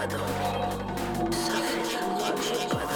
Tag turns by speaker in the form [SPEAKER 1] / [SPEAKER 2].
[SPEAKER 1] But